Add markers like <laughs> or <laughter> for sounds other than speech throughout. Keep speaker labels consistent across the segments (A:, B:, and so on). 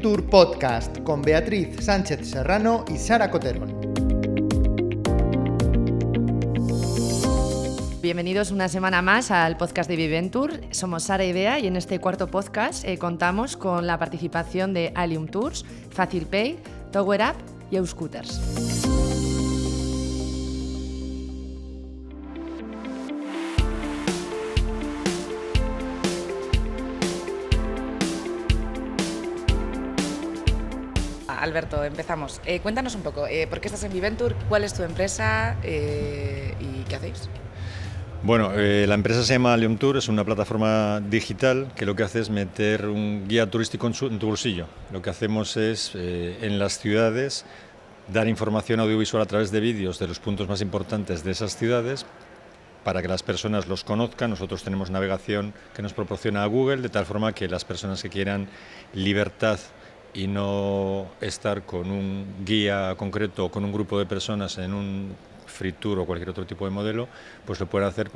A: Viventur Podcast con Beatriz Sánchez Serrano y Sara Coterón.
B: Bienvenidos una semana más al podcast de Viventur. Somos Sara y Bea y en este cuarto podcast eh, contamos con la participación de Alium Tours, FacilPay, Tower Up y Euscooters. Alberto, empezamos. Eh, cuéntanos un poco, eh, ¿por qué estás en Viventur? ¿Cuál es tu empresa eh, y qué hacéis?
C: Bueno, la empresa se llama Leon Tour, es una plataforma digital que lo que hace es meter un guía turístico en, en tu bolsillo. Lo que hacemos es en las ciudades dar información audiovisual a través de vídeos de los puntos más importantes de esas ciudades para que las personas los conozcan. Nosotros tenemos navegación que nos proporciona Google, de tal forma que las personas que quieran libertad y no estar con un guía concreto o con un grupo de personas en un free tour o cualquier otro tipo de modelo, pues lo pueden hacer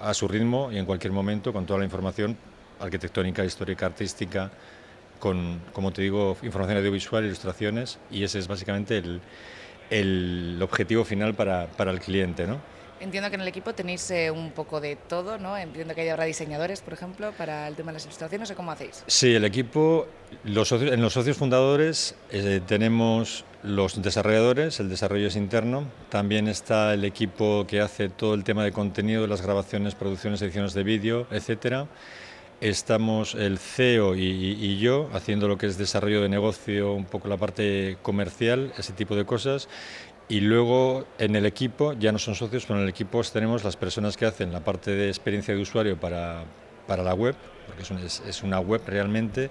C: a su ritmo y en cualquier momento con toda la información arquitectónica, histórica, artística, con, como te digo, información audiovisual, ilustraciones y ese es básicamente el, el objetivo final para, para el cliente. ¿no?
B: Entiendo que en el equipo tenéis eh, un poco de todo, ¿no? Entiendo que hay ahora diseñadores, por ejemplo, para el tema de las ilustraciones, ¿o cómo hacéis?
C: Sí, el equipo, los en los socios fundadores eh, tenemos los desarrolladores, el desarrollo es interno, también está el equipo que hace todo el tema de contenido, las grabaciones, producciones, ediciones de vídeo, etcétera. Estamos el CEO y, y, yo haciendo lo que es desarrollo de negocio, un poco la parte comercial, ese tipo de cosas. Y luego en el equipo, ya no son socios, pero en el equipo tenemos las personas que hacen la parte de experiencia de usuario para, para la web, porque es, es, una web realmente.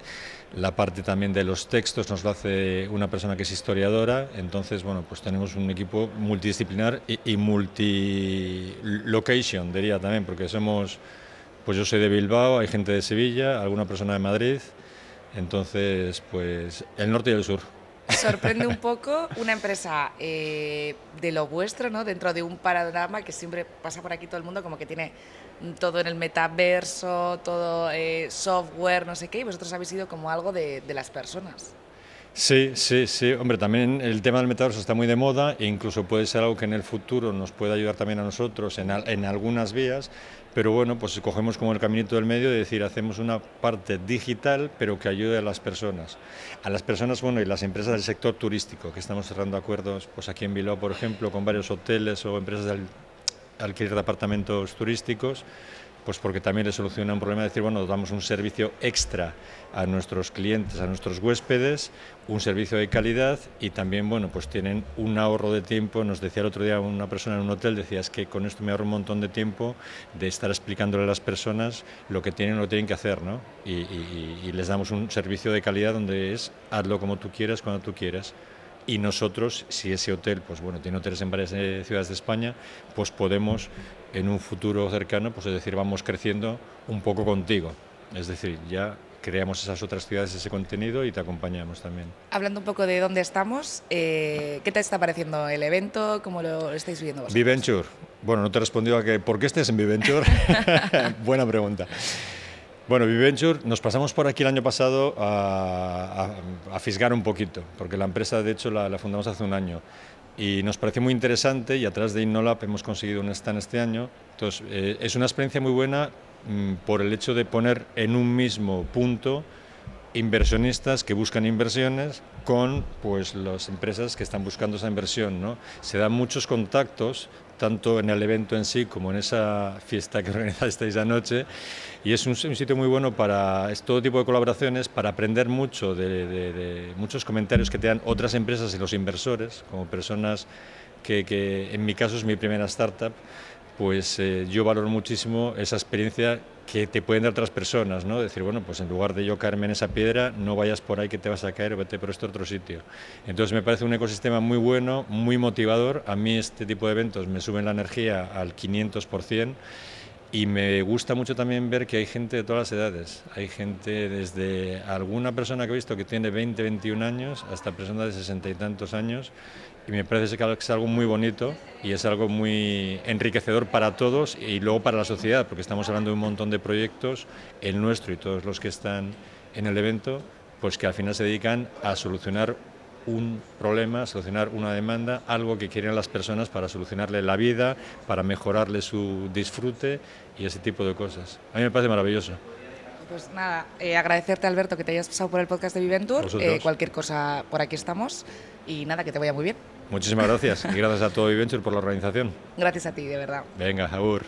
C: La parte también de los textos nos lo hace una persona que es historiadora. Entonces, bueno, pues tenemos un equipo multidisciplinar y, y multi-location, diría también, porque somos, pues yo soy de Bilbao, hay gente de Sevilla, alguna persona de Madrid. Entonces, pues el norte y el sur
B: sorprende un poco una empresa eh, de lo vuestro, ¿no? Dentro de un panorama que siempre pasa por aquí todo el mundo, como que tiene todo en el metaverso, todo eh, software, no sé qué, y vosotros habéis sido como algo de, de las personas.
C: Sí, sí, sí. Hombre, también el tema del metaverso está muy de moda e incluso puede ser algo que en el futuro nos pueda ayudar también a nosotros en, algunas vías, pero bueno, pues cogemos como el caminito del medio de decir, hacemos una parte digital, pero que ayude a las personas. A las personas, bueno, y las empresas del sector turístico, que estamos cerrando acuerdos, pues aquí en Bilbao, por ejemplo, con varios hoteles o empresas de alquiler de apartamentos turísticos, pues porque también le soluciona un problema de decir, bueno, damos un servicio extra a nuestros clientes, a nuestros huéspedes, un servicio de calidad y también, bueno, pues tienen un ahorro de tiempo. Nos decía el otro día una persona en un hotel, decía, es que con esto me ahorro un montón de tiempo de estar explicándole a las personas lo que tienen o lo tienen que hacer, ¿no? Y, y, y les damos un servicio de calidad donde es hazlo como tú quieras, cuando tú quieras y nosotros, si ese hotel, pues bueno, tiene hoteles en varias eh, ciudades de España, pues podemos en un futuro cercano, pues es decir, vamos creciendo un poco contigo. Es decir, ya creamos esas otras ciudades, ese contenido y te acompañamos también.
B: Hablando un poco de dónde estamos, eh, ¿qué te está pareciendo el evento? ¿Cómo lo estáis viendo vosotros?
C: Viventure. Bueno, no te he respondido a que por qué estés en Viventure. <laughs> <laughs> Buena pregunta. Bueno, Viventure, nos pasamos por aquí el año pasado a, a, fisgar un poquito, porque la empresa de hecho la, fundamos hace un año y nos pareció muy interesante y a través de Innolab hemos conseguido un stand este año. Entonces, eh, es una experiencia muy buena mmm, por el hecho de poner en un mismo punto inversionistas que buscan inversiones con pues las empresas que están buscando esa inversión, ¿no? Se dan muchos contactos tanto en el evento en sí como en esa fiesta que <laughs> organizasteis anoche. Y es un, sitio muy bueno para es todo tipo de colaboraciones, para aprender mucho de, de, de, muchos comentarios que te dan otras empresas y los inversores, como personas que, que en mi caso es mi primera startup, pues eh, yo valoro muchísimo esa experiencia que te pueden dar otras personas, ¿no? Decir, bueno, pues en lugar de yo caerme en esa piedra, no vayas por ahí que te vas a caer, vete por este otro sitio. Entonces me parece un ecosistema muy bueno, muy motivador. A mí este tipo de eventos me suben la energía al 500%. Y me gusta mucho también ver que hay gente de todas las edades. Hay gente desde alguna persona que he visto que tiene 20, 21 años hasta personas de 60 y tantos años. Y me parece que es algo muy bonito y es algo muy enriquecedor para todos y luego para la sociedad, porque estamos hablando de un montón de proyectos, el nuestro y todos los que están en el evento, pues que al final se dedican a solucionar un problema, solucionar una demanda, algo que quieren las personas para solucionarle la vida, para mejorarle su disfrute y ese tipo de cosas. A mí me parece maravilloso.
B: Pues nada, eh, agradecerte Alberto que te hayas pasado por el podcast de Viventur. Eh, cualquier cosa por aquí estamos y nada, que te vaya muy bien.
C: Muchísimas gracias y gracias a todo Viventur por la organización.
B: Gracias a ti, de verdad.
C: Venga, Agur.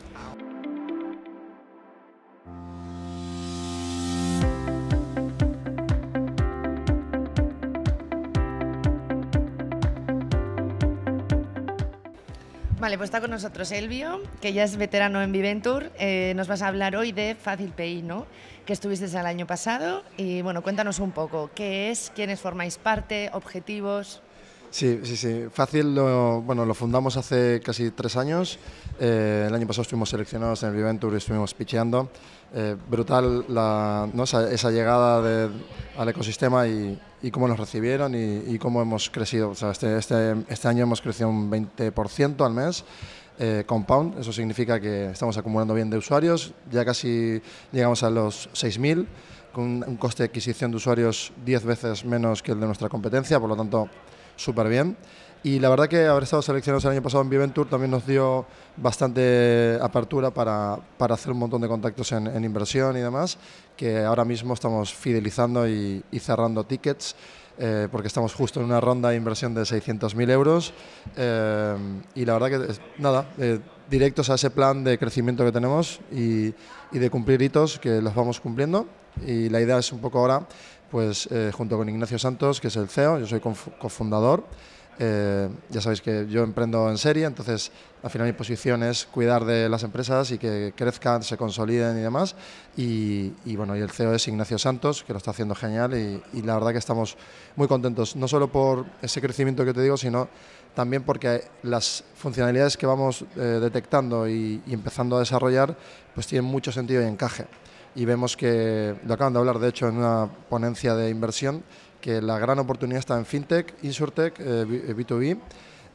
D: Vale, pues está con nosotros Elvio, que ya es veterano en Viventur. Eh, nos vas a hablar hoy de Fácil Pay, ¿no? Que estuviste el año pasado. Y bueno, cuéntanos un poco, ¿qué es? ¿Quiénes formáis parte? ¿Objetivos?
E: Sí, sí, sí. Fácil, lo, bueno, lo fundamos hace casi tres años. Eh, el año pasado estuvimos seleccionados en el Viventur y estuvimos pitcheando. Eh, brutal la, ¿no? esa, llegada al ecosistema y, cómo nos recibieron y, cómo hemos crecido. O sea, este, este, este, año hemos crecido un 20% al mes. Eh, compound, eso significa que estamos acumulando bien de usuarios, ya casi llegamos a los 6.000, con un coste de adquisición de usuarios 10 veces menos que el de nuestra competencia, por lo tanto súper bien. Y la verdad que haber estado seleccionados el año pasado en Viventur también nos dio bastante apertura para, para hacer un montón de contactos en, inversión y demás, que ahora mismo estamos fidelizando y, cerrando tickets. Eh, porque estamos justo en una ronda de inversión de 600.000 euros eh, y la verdad que nada, eh, directos a ese plan de crecimiento que tenemos y, y, de cumplir hitos que los vamos cumpliendo y la idea es un poco ahora pues junto con Ignacio Santos que es el CEO, yo soy cofundador eh, ya sabéis que yo emprendo en serie, entonces al final mi posición es cuidar de las empresas y que crezcan, se consoliden y demás. Y, bueno, y el CEO es Ignacio Santos, que lo está haciendo genial y, la verdad que estamos muy contentos, no solo por ese crecimiento que te digo, sino también porque las funcionalidades que vamos eh, detectando y, y empezando a desarrollar, pues tienen mucho sentido y encaje. Y vemos que, lo acaban de hablar de hecho en una ponencia de inversión, que la gran oportunidad está en fintech, insurtech, B2B, eh,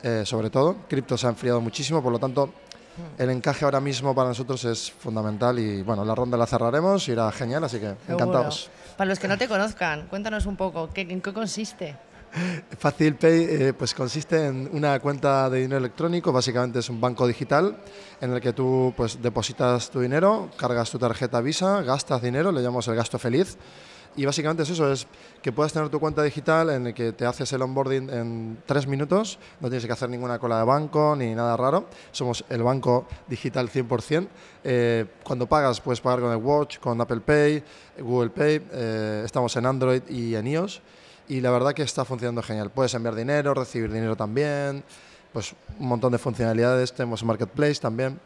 E: eh, sobre todo. Cripto se ha enfriado muchísimo, por lo tanto, hmm. el encaje ahora mismo para nosotros es fundamental y bueno, la ronda la cerraremos, irá genial, así que encantados.
D: Para los que no te conozcan, cuéntanos un poco, ¿en qué consiste? <laughs>
E: Fácil Pay eh, pues consiste en una cuenta de dinero electrónico, básicamente es un banco digital en el que tú pues depositas tu dinero, cargas tu tarjeta Visa, gastas dinero, le llamamos el gasto feliz y básicamente es eso, es que puedas tener tu cuenta digital en el que te haces el onboarding en tres minutos, no tienes que hacer ninguna cola de banco ni nada raro, somos el banco digital 100%. Eh, cuando pagas puedes pagar con el Watch, con Apple Pay, Google Pay, eh, estamos en Android y en iOS y la verdad que está funcionando genial. Puedes enviar dinero, recibir dinero también, pues un montón de funcionalidades, tenemos Marketplace también.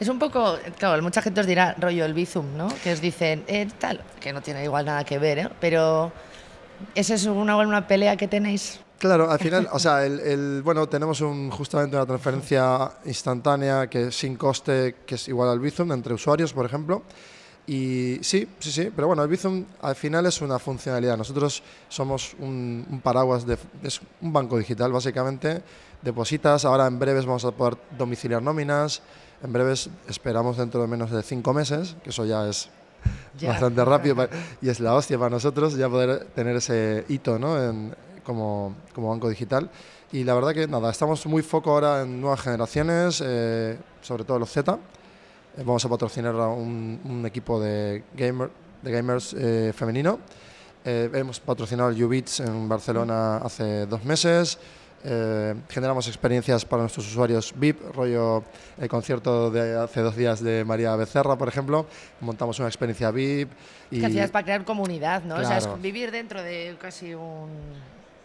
D: Es un poco, claro, mucha gente os dirá rollo el Bizum, ¿no? Que os dicen, eh, tal, que no tiene igual nada que ver, ¿eh? Pero ¿esa es una, una pelea que tenéis?
E: Claro, al final, <laughs> o sea, el, bueno, tenemos un, justamente una transferencia instantánea que sin coste, que es igual al Bizum entre usuarios, por ejemplo. Y sí, sí, sí, pero bueno, el Bizum al final es una funcionalidad. Nosotros somos un, un paraguas, de, es un banco digital básicamente. Depositas, ahora en breves vamos a poder domiciliar nóminas, en breves esperamos dentro de menos de cinco meses, que eso ya es bastante rápido y es la hostia para nosotros ya poder tener ese hito ¿no? como, como, banco digital. Y la verdad que nada, estamos muy foco ahora en nuevas generaciones, eh, sobre todo los Z. Eh, vamos a patrocinar a un, equipo de, gamer, de gamers eh, femenino. hemos patrocinado el Ubits en Barcelona hace dos meses. Eh, generamos experiencias para nuestros usuarios VIP, rollo el concierto de hace dos días de María Becerra, por ejemplo. Montamos una experiencia VIP.
D: Y... Que hacías para crear comunidad, ¿no? O sea, es vivir dentro de casi un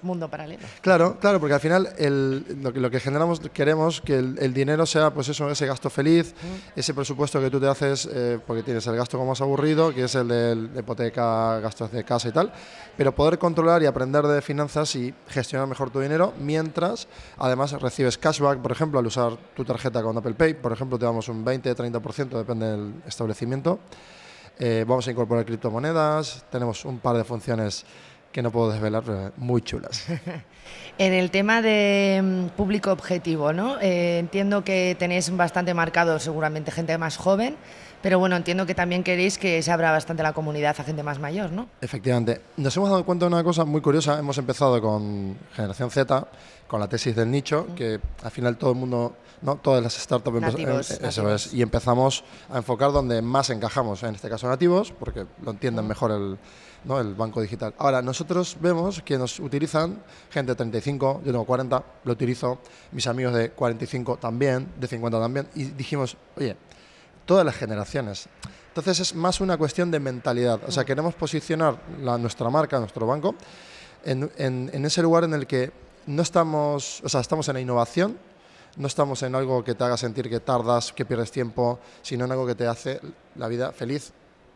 D: mundo paralelo.
E: Claro, claro, porque al final el, lo, que, lo, que, generamos, queremos que el, dinero sea pues eso, ese gasto feliz, ese presupuesto que tú te haces, eh, porque tienes el gasto como más aburrido, que es el de, hipoteca, gastos de casa y tal, pero poder controlar y aprender de finanzas y gestionar mejor tu dinero, mientras además recibes cashback, por ejemplo, al usar tu tarjeta con Apple Pay, por ejemplo, te damos un 20-30%, depende del establecimiento. Eh, vamos a incorporar criptomonedas, tenemos un par de funciones que no puedo desvelar, pero muy chulas. <laughs>
D: En el tema de mm, público objetivo, ¿no? Eh, entiendo que tenéis bastante marcado seguramente gente más joven, pero bueno, entiendo que también queréis que se abra bastante la comunidad a gente más mayor, ¿no?
E: Efectivamente. Nos hemos dado cuenta de una cosa muy curiosa. Hemos empezado con Generación Z, con la tesis del nicho, que al final todo el mundo, ¿no? todas las startups,
D: Nativos,
E: eh, eso
D: nativos.
E: es, y empezamos a enfocar donde más encajamos, en este caso nativos, porque lo entienden mejor el, ¿no? el banco digital. Ahora, nosotros vemos que nos utilizan gente de 35, yo tengo 40, lo utilizo, mis amigos de 45 también, de 50 también, y dijimos, oye, todas las generaciones. Entonces es más una cuestión de mentalidad. O sea, queremos posicionar la, nuestra marca, nuestro banco, en, en- en ese lugar en el que no estamos, o sea, estamos en la innovación, no estamos en algo que te haga sentir que tardas, que pierdes tiempo, sino en algo que te hace la vida feliz,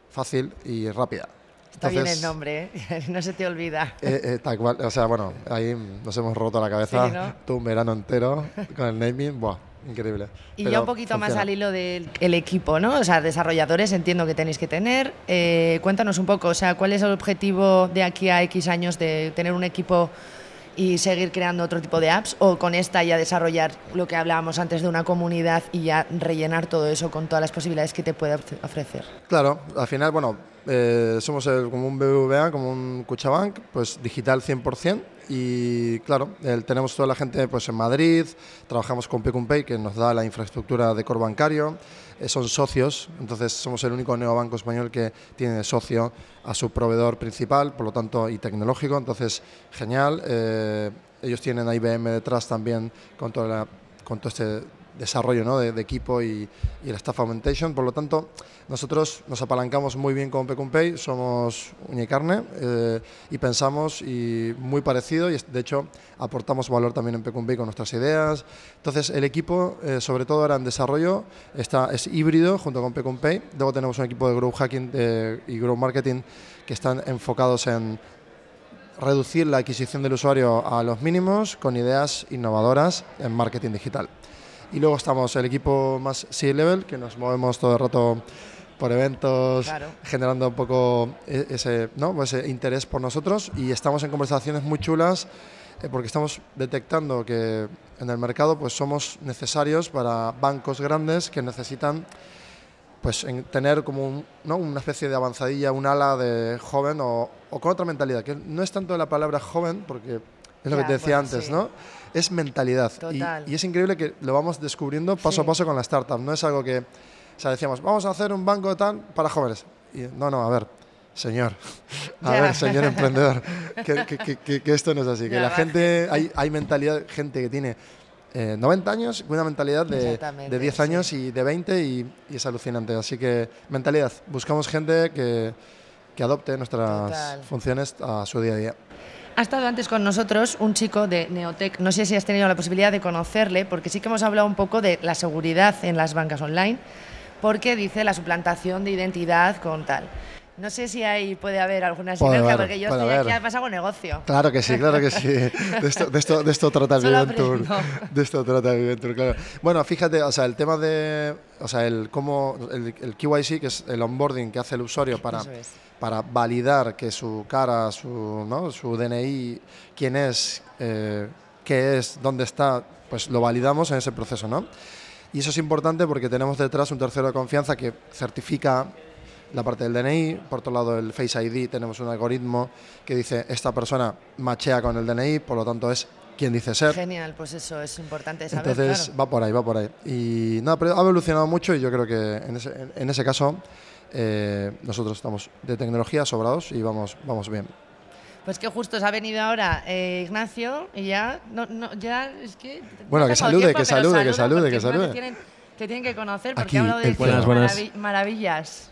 E: fácil y rápida.
D: Está bien el
E: Entonces,
D: nombre, ¿eh? <laughs> no se te olvida.
E: eh, eh, tal cual, o sea, bueno, ahí nos hemos roto la cabeza
D: Sí, ¿no?
E: todo un verano entero con el naming, buah, increíble.
D: Y ya un poquito más al hilo del el equipo, ¿no? O sea, desarrolladores entiendo que tenéis que tener. Eh, cuéntanos un poco, o sea, ¿cuál es el objetivo de aquí a X años de tener un equipo y seguir creando otro tipo de apps? ¿O con esta ya desarrollar lo que hablábamos antes de una comunidad y ya rellenar todo eso con todas las posibilidades que te puede ofre- ofrecer?
E: Claro, al final, bueno, eh, somos el- como un BBVA, como un Cuchabank, pues digital 100%. Y claro, el- tenemos toda la gente pues, en Madrid, trabajamos con Pay, que nos da la infraestructura de core bancario, eh, son socios, entonces somos el único neobanco español que tiene socio a su proveedor principal, por lo tanto, y tecnológico, entonces genial. eh, ellos tienen a IBM detrás también con, toda con todo este desarrollo ¿no? de, equipo y, el staff augmentation. Por lo tanto, nosotros nos apalancamos muy bien con Pay, somos uña y carne eh, y pensamos y muy parecido y de hecho aportamos valor también en Pay con nuestras ideas. Entonces el equipo, eh, sobre todo ahora en desarrollo, está, es híbrido junto con Pay. Luego tenemos un equipo de Grow Hacking y Grow Marketing que están enfocados en reducir la adquisición del usuario a los mínimos con ideas innovadoras en marketing digital. Y luego estamos el equipo más C-level, que nos movemos todo el rato por eventos,
D: Claro.
E: generando un poco e- ese, ¿no? Pues ese interés por nosotros y estamos en conversaciones muy chulas eh, porque estamos detectando que en el mercado pues somos necesarios para bancos grandes que necesitan pues en tener como un- ¿no? una especie de avanzadilla, un ala de joven o, o con otra mentalidad, que no es tanto la palabra joven, porque es lo
D: Ya,
E: que te decía
D: bueno,
E: antes,
D: sí.
E: ¿no? Es mentalidad. Y-
D: Total.
E: Y, es increíble que lo vamos descubriendo paso a paso con la startup. No es algo que, o sea, decíamos, vamos a hacer un banco de tal para jóvenes. Y no, no, a ver, señor, <laughs> a
D: Ya.
E: ver, señor emprendedor, que, que- que- que- esto no es así. Que la
D: va.
E: gente, hay, hay mentalidad, gente que tiene eh, 90 años, una mentalidad de, de 10
D: sí.
E: años y de 20 y, y es alucinante. Así que mentalidad, buscamos gente que, que adopte nuestras
D: Total.
E: funciones a su día a día.
D: Ha estado antes con nosotros un chico de Neotec. No sé si has tenido la posibilidad de conocerle, porque sí que hemos hablado un poco de la seguridad en las bancas online, porque dice la suplantación de identidad con tal. No sé si ahí puede haber alguna
E: Puede
D: sinergia,
E: haber,
D: porque yo
E: puede
D: estoy aquí, además hago negocio.
E: Claro que sí, claro que sí. <laughs> De esto, de esto, de esto trata Viventur. De esto trata el Viventur, claro. Bueno, fíjate, o sea, el tema de, o sea, el cómo, el, el KYC, que es el onboarding que hace el usuario para,
D: es.
E: para validar que su cara, su, ¿no? su DNI, quién es, eh, qué es, dónde está, pues lo validamos en ese proceso, ¿no? Y eso es importante porque tenemos detrás un tercero de confianza que certifica la parte del DNI, por otro lado el Face ID tenemos un algoritmo que dice esta persona machea con el DNI, por lo tanto es quien dice ser.
D: Genial, pues eso es importante saber.
E: Entonces
D: claro.
E: va por ahí, va por ahí. Y nada, pero ha evolucionado mucho y yo creo que en ese, en- ese caso eh, nosotros estamos de tecnología sobrados y vamos, vamos bien.
D: Pues que justo se ha venido ahora eh, Ignacio y ya, no, no, ya es que... no
E: Bueno, que salude,
D: tiempo,
E: que salude, que salude, que salude.
D: Tienen, te tienen que conocer porque
E: Aquí,
D: ha hablado de
F: Buenas, buenas.
D: maravi- maravillas.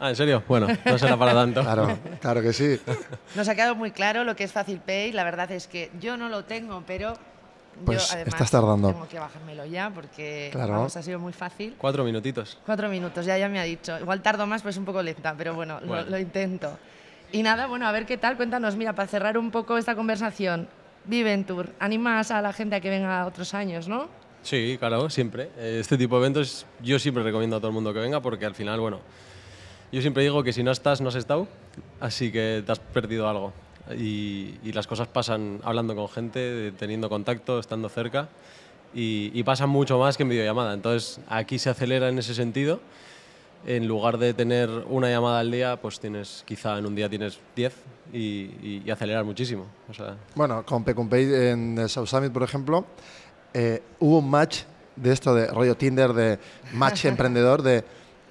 F: Ah, ¿en serio? Bueno, no será para tanto.
E: Claro, claro que sí.
D: Nos ha quedado muy claro lo que es Fácil Pay. La verdad es que yo no lo tengo, pero
E: Pues
D: yo además
E: estás tardando.
D: tengo que bajármelo ya porque
E: Claro.
D: vamos, ha sido muy fácil.
F: Cuatro minutitos.
D: Cuatro minutos, ya, ya me ha dicho. Igual tardo más, pues un poco lenta, pero bueno, lo-
F: Bueno.
D: Lo, intento. Y nada, bueno, a ver qué tal. Cuéntanos, mira, para cerrar un poco esta conversación. Viventur, animas a la gente a que venga otros años, ¿no?
F: Sí, claro, siempre. Eh, Este tipo de eventos yo siempre recomiendo a todo el mundo que venga porque al final, bueno, yo siempre digo que si no estás, no has estado, así que te has perdido algo. y, y las cosas pasan hablando con gente, teniendo contacto, estando cerca y, y pasan mucho más que en videollamada. Entonces aquí se acelera en ese sentido. En lugar de tener una llamada al día, pues tienes, quizá en un día tienes 10 y, y, y acelerar muchísimo. O sea,
E: Bueno, con Pecumpay en el South Summit, por ejemplo, eh, hubo un match de esto de rollo Tinder, de match <laughs> emprendedor de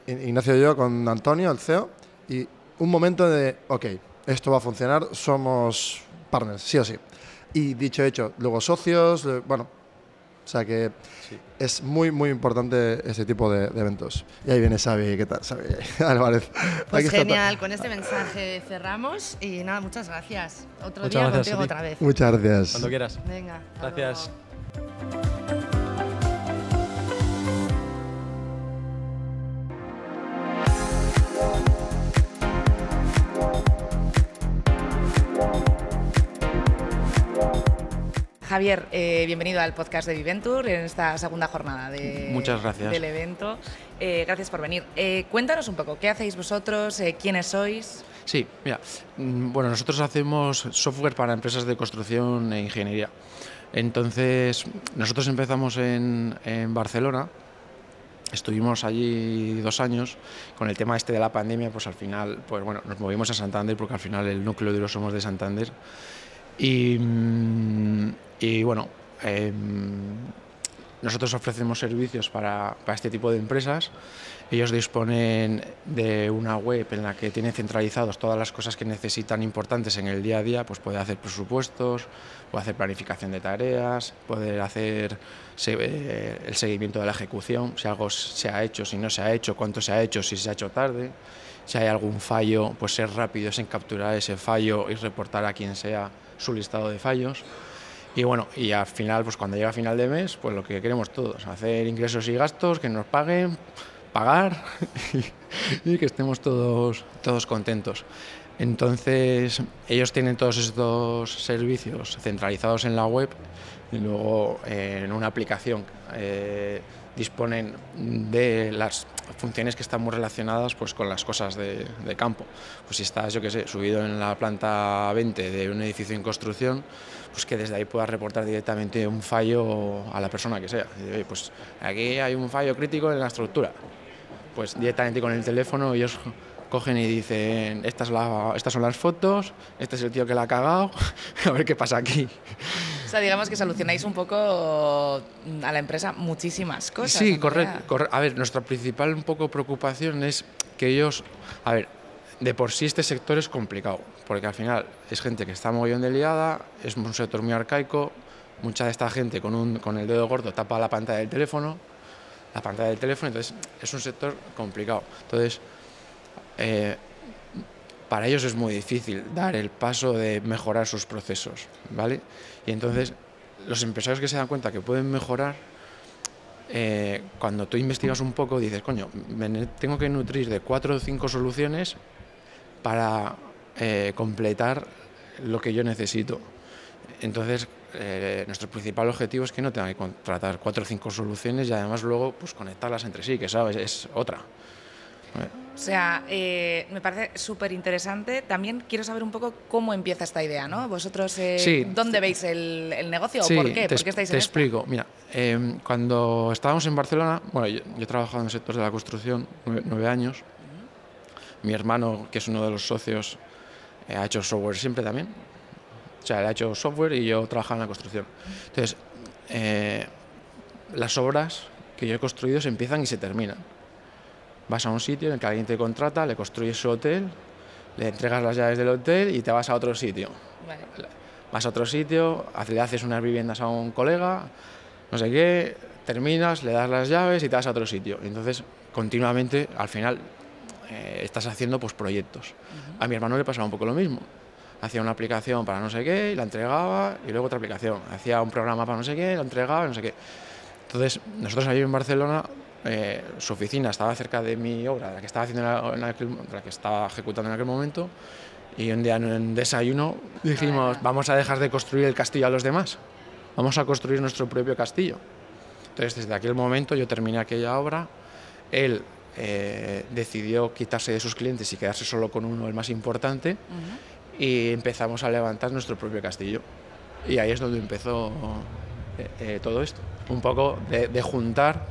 E: Ignacio y yo con Antonio, el CEO, y un momento de, ok, esto va a funcionar, somos partners, sí o sí. Y dicho hecho, luego socios, bueno, o sea que es muy, muy importante este tipo de, de eventos. Y ahí viene Xavi, ¿qué tal? Xavi <laughs> Álvarez.
D: Pues genial, con este mensaje cerramos y nada, muchas gracias. Otro
F: Muchas
D: día
F: gracias
D: contigo
F: ti.
D: otra vez.
E: Muchas gracias.
F: cuando quieras.
D: Venga.
F: Gracias.
D: luego.
B: Javier, eh, bienvenido al podcast de Viventur en esta segunda jornada de-
G: Muchas gracias.
B: del evento. Eh, gracias por venir. Eh, cuéntanos un poco, ¿qué hacéis vosotros? Eh, ¿Quiénes sois?
G: Sí, mira, mm, bueno, nosotros hacemos software para empresas de construcción e ingeniería. Entonces, nosotros empezamos en, en Barcelona, estuvimos allí dos años, con el tema este de la pandemia, pues al final, pues bueno, nos movimos a Santander porque al final el núcleo duro somos de Santander. Y, mm, y bueno, em, nosotros ofrecemos servicios para este tipo de empresas. Ellos disponen de una web en la que tienen centralizados todas las cosas que necesitan importantes en el día a día, pues puede hacer presupuestos, puede hacer planificación de tareas, puede hacer eh, el seguimiento de la ejecución, si algo se ha hecho, si no se ha hecho, cuánto se ha hecho, si se ha hecho tarde, si hay algún fallo, pues ser rápidos en capturar ese fallo y reportar a quien sea su listado de fallos. Y bueno, y al final, pues cuando llega final de mes, pues lo que queremos todos, hacer ingresos y gastos, que nos paguen, pagar y, <laughs> y que estemos todos, todos contentos. Entonces, ellos tienen todos estos servicios centralizados en la web y luego eh, en una aplicación eh, disponen de las funciones que están muy relacionadas pues, con las cosas de, de campo. Pues si estás, yo qué sé, subido en la planta 20 de un edificio en construcción, pues que desde ahí puedas reportar directamente un fallo a la persona que sea. Y, "Oye, Pues aquí hay un fallo crítico en la estructura. Pues directamente con el teléfono ellos cogen y dicen, Esta es la- estas son las fotos, este es el tío que la ha cagado, <laughs> a ver qué pasa aquí.
B: O sea, digamos que solucionáis un poco mm, a la empresa muchísimas cosas.
G: Sí, correcto. corre- A ver, nuestra principal un poco preocupación es que ellos, a ver, de por sí este sector es complicado, porque al final es gente que está mogollón de liada, es un sector muy arcaico, mucha de esta gente con, un, con el dedo gordo tapa la pantalla del teléfono, la pantalla del teléfono, entonces es un sector complicado. Entonces, eh, para ellos es muy difícil dar el paso de mejorar sus procesos, ¿vale? Y entonces los empresarios que se dan cuenta que pueden mejorar, eh, cuando tú investigas un poco dices, coño, me tengo que nutrir de cuatro o cinco soluciones para eh, completar lo que yo necesito. Entonces, eh, nuestro principal objetivo es que no tenga que contratar cuatro o cinco soluciones y además luego pues, conectarlas entre sí, que sabes, es otra.
B: O sea, eh, me parece súper interesante. También quiero saber un poco cómo empieza esta idea, ¿no? Vosotros, eh,
G: Sí.
B: ¿dónde veis el, el negocio
G: Sí,
B: o por qué?
G: Te,
B: ¿Por qué estáis
G: te
B: en
G: explico. Mira, eh, cuando estábamos en Barcelona, bueno, yo, yo he trabajado en el sector de la construcción nueve, nueve años. Mi hermano, que es uno de los socios, eh, ha hecho software siempre también. O sea, él ha hecho software y yo trabajaba en la construcción. Entonces, eh, las obras que yo he construido se empiezan y se terminan. Vas a un sitio en el que alguien te contrata, le construyes su hotel, le entregas las llaves del hotel y te vas a otro sitio
B: Vale.
G: vas a otro sitio, le haces unas viviendas a un colega, no sé qué, terminas, le das las llaves y te vas a otro sitio. Entonces, continuamente, al final, eh, estás haciendo pues, proyectos. A mi hermano le pasaba un poco lo mismo. Hacía una aplicación para no sé qué y la entregaba, y luego otra aplicación. Hacía un programa para no sé qué, la entregaba y no sé qué. Entonces, nosotros allí en Barcelona, eh, su oficina estaba cerca de mi obra, la que estaba haciendo en aquel- la que estaba ejecutando en aquel momento, y un día en un desayuno dijimos, vamos a dejar de construir el castillo a los demás, vamos a construir nuestro propio castillo. Entonces, desde aquel momento yo terminé aquella obra, él eh, decidió quitarse de sus clientes y quedarse solo con uno, el más importante, y empezamos a levantar nuestro propio castillo. Y ahí es donde empezó eh, eh, todo esto. Un poco de, de juntar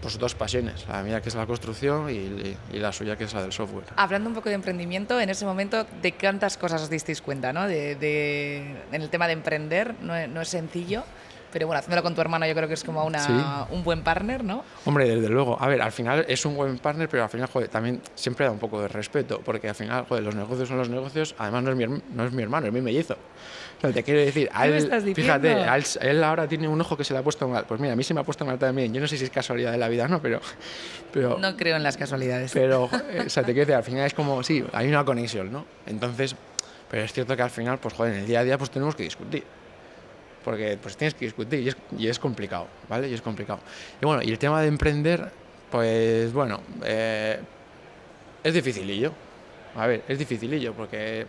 G: pues, dos pasiones, la mía que es la construcción y, y, la suya que es la del software.
B: Hablando un poco de emprendimiento, en ese momento, ¿de cuántas cosas os disteis cuenta? ¿no? De, de, en el tema de emprender, no no es sencillo. Pero bueno, haciéndolo con tu hermano yo creo que es como una,
G: Sí.
B: un buen partner, ¿no?
G: Hombre, desde luego. A ver, al final es un buen partner, pero al final, joder, también siempre da un poco de respeto, porque al final, joder, los negocios son los negocios. Además, no es mi, no es mi hermano, es mi mellizo. O sea, te quiero decir, a
B: ¿Qué me
G: él, fíjate, a él, a él ahora tiene un ojo que se le ha puesto mal. Pues mira, a mí se me ha puesto mal también. Yo no sé si es casualidad de la vida, ¿no? Pero, pero,
B: No creo en las casualidades.
G: pero <laughs> eh, o sea, te quiero decir, al final es como, sí, hay una conexión, ¿no? Entonces, pero es cierto que al final, pues joder, en el día a día, pues tenemos que discutir. Porque pues tienes que discutir y es, complicado, ¿vale? Y es complicado. Y bueno, y el tema de emprender, pues bueno, eh, es dificilillo. A ver, es dificilillo porque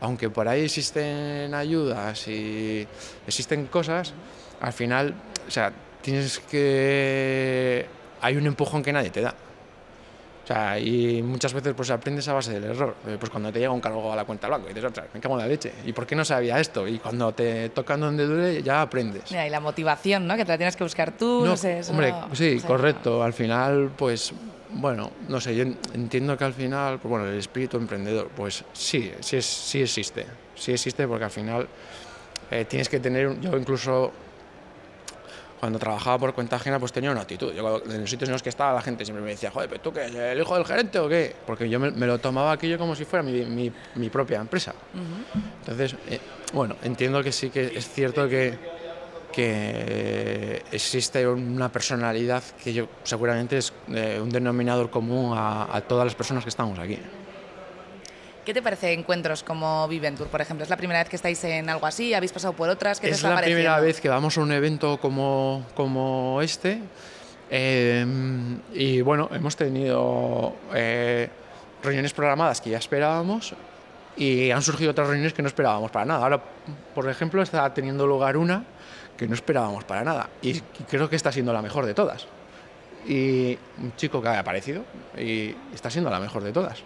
G: aunque por ahí existen ayudas y existen cosas, al final, o sea, tienes que... Hay un empujón que nadie te da. O sea, y muchas veces pues aprendes a base del error. Eh, Pues cuando te llega un cargo a la cuenta blanco y dices, "Ostras, me cago en la leche. ¿Y por qué no sabía esto? Y cuando te tocan donde duele, ya aprendes.
B: Mira, y la motivación, ¿no? Que te la tienes que buscar tú, no, sé. eso
G: hombre,
B: no-
G: sí,
B: o sea,
G: correcto. Al final, pues, bueno, no sé, yo en- entiendo que al final, pues bueno, el espíritu emprendedor, pues sí, sí, sí existe. Sí existe porque al final eh, tienes que tener, yo incluso cuando trabajaba por cuenta ajena, pues tenía una actitud. Yo en los sitios en los que estaba la gente siempre me decía, joder, pero tú qué, el hijo del gerente o qué? Porque yo me, me lo tomaba aquello como si fuera mi, mi- mi propia empresa. Entonces, eh, bueno, entiendo que sí que es cierto que, que existe una personalidad que yo seguramente es eh, un denominador común a, a todas las personas que estamos aquí.
B: ¿Qué te parece encuentros como Viventur, por ejemplo? ¿Es la primera vez que estáis en algo así? ¿Habéis pasado por otras? ¿Qué te
G: es la primera vez que vamos a un evento como, como este eh, y bueno, hemos tenido eh, reuniones programadas que ya esperábamos y han surgido otras reuniones que no esperábamos para nada. Ahora, por ejemplo, está teniendo lugar una que no esperábamos para nada y creo que está siendo la mejor de todas. Y un chico que ha aparecido y está siendo la mejor de todas.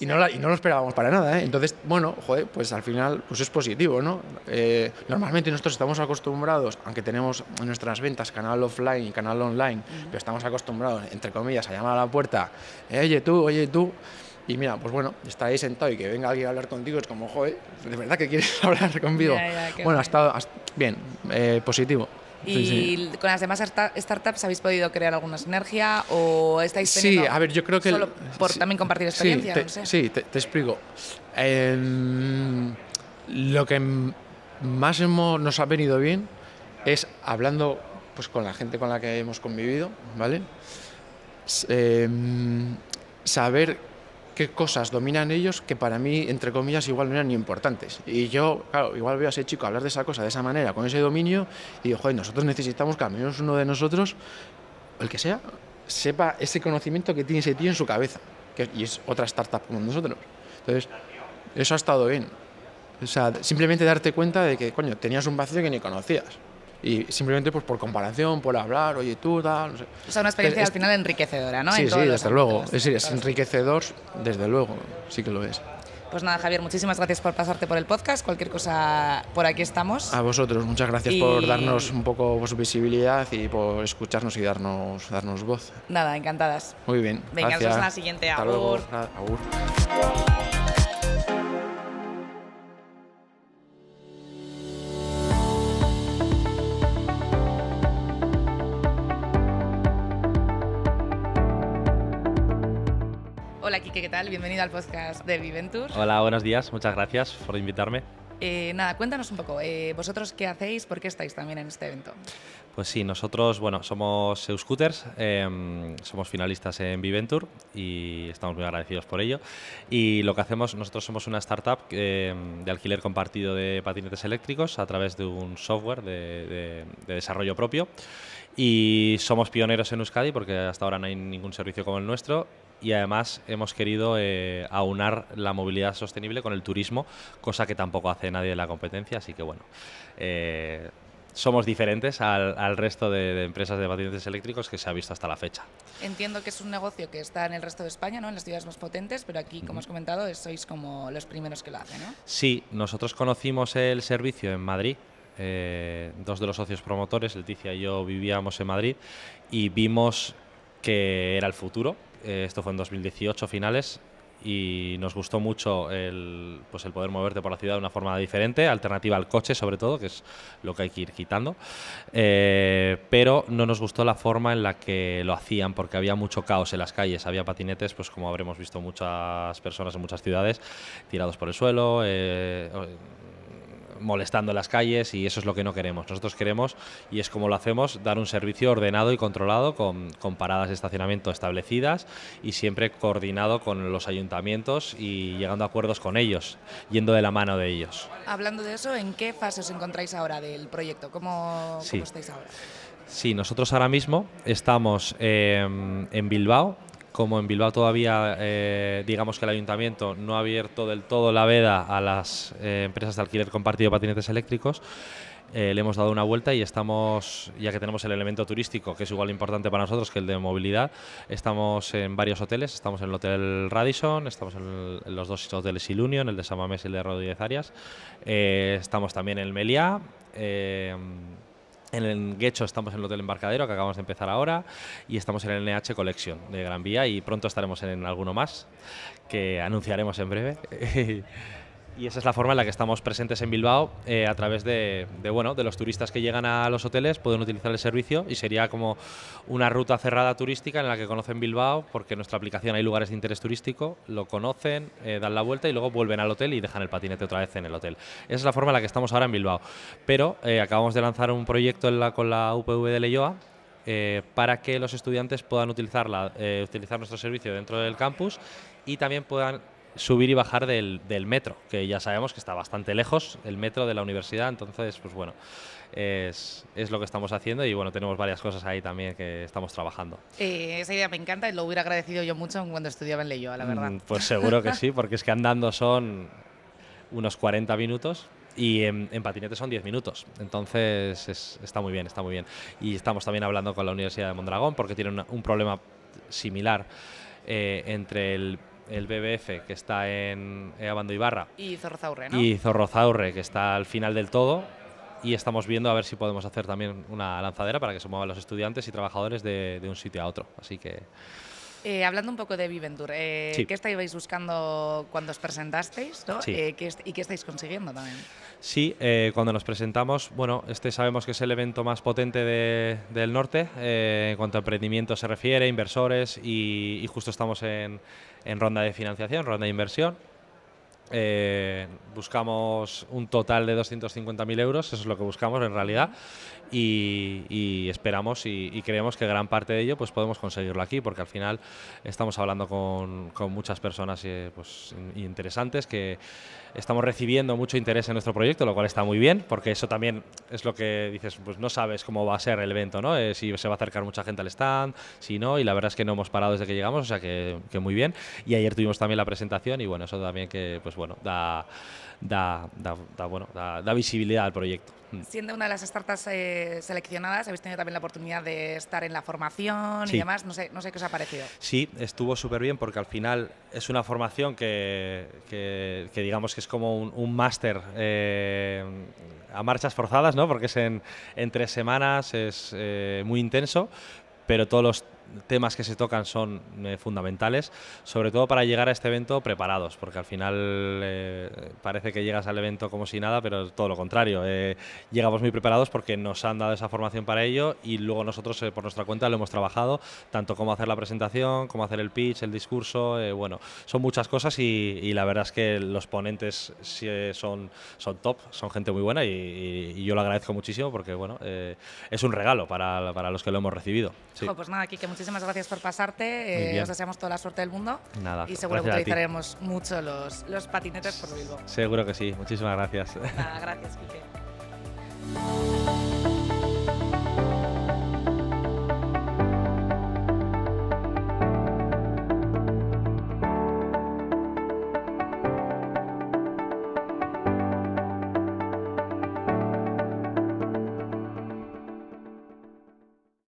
G: Y no, la- y no lo esperábamos para nada, ¿eh? Entonces, bueno, joder, pues al final pues es positivo, ¿no? Eh, normalmente nosotros estamos acostumbrados, aunque tenemos en nuestras ventas canal offline y canal online, pero estamos acostumbrados, entre comillas, a llamar a la puerta, "Eh, oye tú, oye tú, y mira, pues bueno, estar ahí sentado y que venga alguien a hablar contigo es como, joder, ¿de verdad que quieres <laughs> hablar conmigo?
B: Ya, ya, qué
G: bueno, ha estado, bien, eh, positivo.
B: ¿Y
G: Sí, sí.
B: con las demás startups habéis podido crear alguna sinergia o estáis
G: Sí,
B: teniendo
G: a ver, yo creo que... el-
B: solo por
G: sí,
B: también compartir
G: sí,
B: experiencia?
G: te-
B: no sé.
G: Sí, te, te explico. Em, lo que más hemos, nos ha venido bien es hablando pues, con la gente con la que hemos convivido, ¿vale? Em, saber qué cosas dominan ellos que para mí, entre comillas, igual no eran ni importantes. Y yo, claro, igual veo a ese chico hablar de esa cosa de esa manera, con ese dominio, y digo, joder, nosotros necesitamos que al menos uno de nosotros, el que sea, sepa ese conocimiento que tiene ese tío en su cabeza. Y es otra startup como nosotros. Entonces, eso ha estado bien. O sea, simplemente darte cuenta de que, coño, tenías un vacío que ni conocías. Y simplemente pues por comparación, por hablar, oye tú, tal, no sé.
B: O sea, una experiencia
G: Es-
B: al final enriquecedora, ¿no?
G: Sí,
B: En
G: sí, desde luego. Es, enriquecedor, desde luego, sí que lo es.
B: Pues nada, Javier, muchísimas gracias por pasarte por el podcast. Cualquier cosa, por aquí estamos.
G: A vosotros, muchas gracias por darnos un poco pues, visibilidad y por escucharnos y darnos, darnos voz.
B: Nada, encantadas.
G: Muy bien.
B: Venga, nos vemos en la siguiente.
G: Hasta
B: Agur.
G: luego. Agur.
B: ¿Qué tal? Bienvenido al podcast de Viventur.
H: Hola, buenos días. Muchas gracias por invitarme.
B: Eh, nada, cuéntanos un poco. eh, ¿Vosotros qué hacéis? ¿Por qué estáis también en este evento?
H: Pues sí, nosotros, bueno, somos Euscooters, eh, somos finalistas en Viventur y estamos muy agradecidos por ello. Y lo que hacemos, nosotros somos una startup eh, de alquiler compartido de patinetes eléctricos a través de un software de, de- de desarrollo propio. Y somos pioneros en Euskadi porque hasta ahora no hay ningún servicio como el nuestro. Y además hemos querido eh, aunar la movilidad sostenible con el turismo, cosa que tampoco hace nadie de la competencia. Así que bueno, eh, somos diferentes al, al resto de, de empresas de patinetes eléctricos que se ha visto hasta la fecha.
B: Entiendo que es un negocio que está en el resto de España, ¿no? en las ciudades más potentes, pero aquí, como has comentado, sois como los primeros que lo hacen. ¿no?
H: Sí, nosotros conocimos el servicio en Madrid. eh, dos de los socios promotores, Leticia y yo, vivíamos en Madrid y vimos que era el futuro. Eh, esto fue en 2018 finales y nos gustó mucho el, pues el poder moverte por la ciudad de una forma diferente, alternativa al coche sobre todo, que es lo que hay que ir quitando. Eh, pero no nos gustó la forma en la que lo hacían porque había mucho caos en las calles, había patinetes, pues como habremos visto muchas personas en muchas ciudades, tirados por el suelo. eh, molestando en las calles y eso es lo que no queremos. Nosotros queremos, y es como lo hacemos, dar un servicio ordenado y controlado con, con paradas de estacionamiento establecidas y siempre coordinado con los ayuntamientos y llegando a acuerdos con ellos, yendo de la mano de ellos.
B: Hablando de eso, ¿en qué fase os encontráis ahora del proyecto? ¿Cómo,
H: Sí.
B: cómo estáis ahora?
H: Sí, nosotros ahora mismo estamos eh, en Bilbao. Como en Bilbao todavía, eh, digamos que el ayuntamiento no ha abierto del todo la veda a las eh, empresas de alquiler compartido de patinetes eléctricos, eh, le hemos dado una vuelta y estamos, ya que tenemos el elemento turístico, que es igual importante para nosotros que el de movilidad, estamos en varios hoteles, estamos en el Hotel Radisson, estamos en, en los dos hoteles Ilunion, el de San Mamés y el de Rodríguez Arias, estamos también en el Meliá, en el Guecho estamos en el Hotel Embarcadero, que acabamos de empezar ahora, y estamos en el NH Collection de Gran Vía y pronto estaremos en alguno más, que anunciaremos en breve. <laughs> Y esa es la forma en la que estamos presentes en Bilbao eh, a través de, bueno, de los turistas que llegan a los hoteles, pueden utilizar el servicio y sería como una ruta cerrada turística en la que conocen Bilbao porque en nuestra aplicación hay lugares de interés turístico, lo conocen, eh, dan la vuelta y luego vuelven al hotel y dejan el patinete otra vez en el hotel. Esa es la forma en la que estamos ahora en Bilbao. Pero eh, acabamos de lanzar un proyecto con la UPV de Leyoa para que los estudiantes puedan utilizarla, eh, utilizar nuestro servicio dentro del campus y también puedan subir y bajar del, del metro, que ya sabemos que está bastante lejos el metro de la universidad, entonces, pues bueno, es, es lo que estamos haciendo y bueno, tenemos varias cosas ahí también que estamos trabajando.
B: Eh, esa idea me encanta y lo hubiera agradecido yo mucho cuando estudiaba en Leyoa, la verdad.
H: Mm, Pues seguro que sí, porque es que andando son unos 40 minutos y en, en patinete son 10 minutos. Entonces es- está muy bien, está muy bien. Y estamos también hablando con la Universidad de Mondragón porque tienen una- un problema similar eh, entre el, el BBF que está en Abando Ibarra
B: Y Zorrozaurre, ¿no?
H: y Zorrozaurre que está al final del todo. Y estamos viendo a ver si podemos hacer también una lanzadera para que se muevan los estudiantes y trabajadores de, de un sitio a otro. Así que
B: Eh, hablando un poco de Viventur, eh,
H: Sí.
B: ¿qué estabais buscando cuando os presentasteis ¿no?
H: Sí.
B: Eh, ¿qué est- ¿y qué estáis consiguiendo también?
H: Sí, eh, cuando nos presentamos, bueno, este sabemos que es el evento más potente de- del norte en cuanto a emprendimiento se refiere, inversores y, y justo estamos en, en ronda de financiación, ronda de inversión. Eh, buscamos un total de 250.000 euros, eso es lo que buscamos en realidad, y, y esperamos y, y creemos que gran parte de ello pues podemos conseguirlo aquí, porque al final estamos hablando con, con muchas personas eh, pues, in- interesantes que estamos recibiendo mucho interés en nuestro proyecto, lo cual está muy bien, porque eso también es lo que dices, pues no sabes cómo va a ser el evento, ¿no? Eh, si se va a acercar mucha gente al stand, si no, y la verdad es que no hemos parado desde que llegamos, o sea que, que muy bien. Y ayer tuvimos también la presentación y bueno, eso también que, pues bueno, da, da, da, da, bueno, da, da visibilidad al proyecto. Mm.
B: Siendo una de las startups eh, seleccionadas, habéis tenido también la oportunidad de estar en la formación
H: Sí.
B: y demás. No sé, no sé qué os ha parecido.
H: Sí, estuvo súper bien porque al final es una formación que, que- que digamos que es como un, un máster eh, a marchas forzadas, ¿no? Porque es en, en tres semanas, es eh, muy intenso, pero todos los temas que se tocan son eh, fundamentales, sobre todo para llegar a este evento preparados, porque al final eh, parece que llegas al evento como si nada, pero todo lo contrario. eh, llegamos muy preparados porque nos han dado esa formación para ello y luego nosotros eh, por nuestra cuenta lo hemos trabajado, tanto cómo hacer la presentación, cómo hacer el pitch, el discurso, eh, bueno, son muchas cosas y, y la verdad es que los ponentes sí, eh, son, son top, son gente muy buena y, y- y yo lo agradezco muchísimo porque bueno, es un regalo para, para los que lo hemos recibido. Sí.
B: Jo, pues nada, Kike, muchísimas gracias por pasarte. Eh, os deseamos toda la suerte del mundo.
H: Nada,
B: Y seguro que utilizaremos mucho los, los patinetes por Bilbao.
H: Seguro que sí, muchísimas gracias.
B: Nada, gracias, Kike.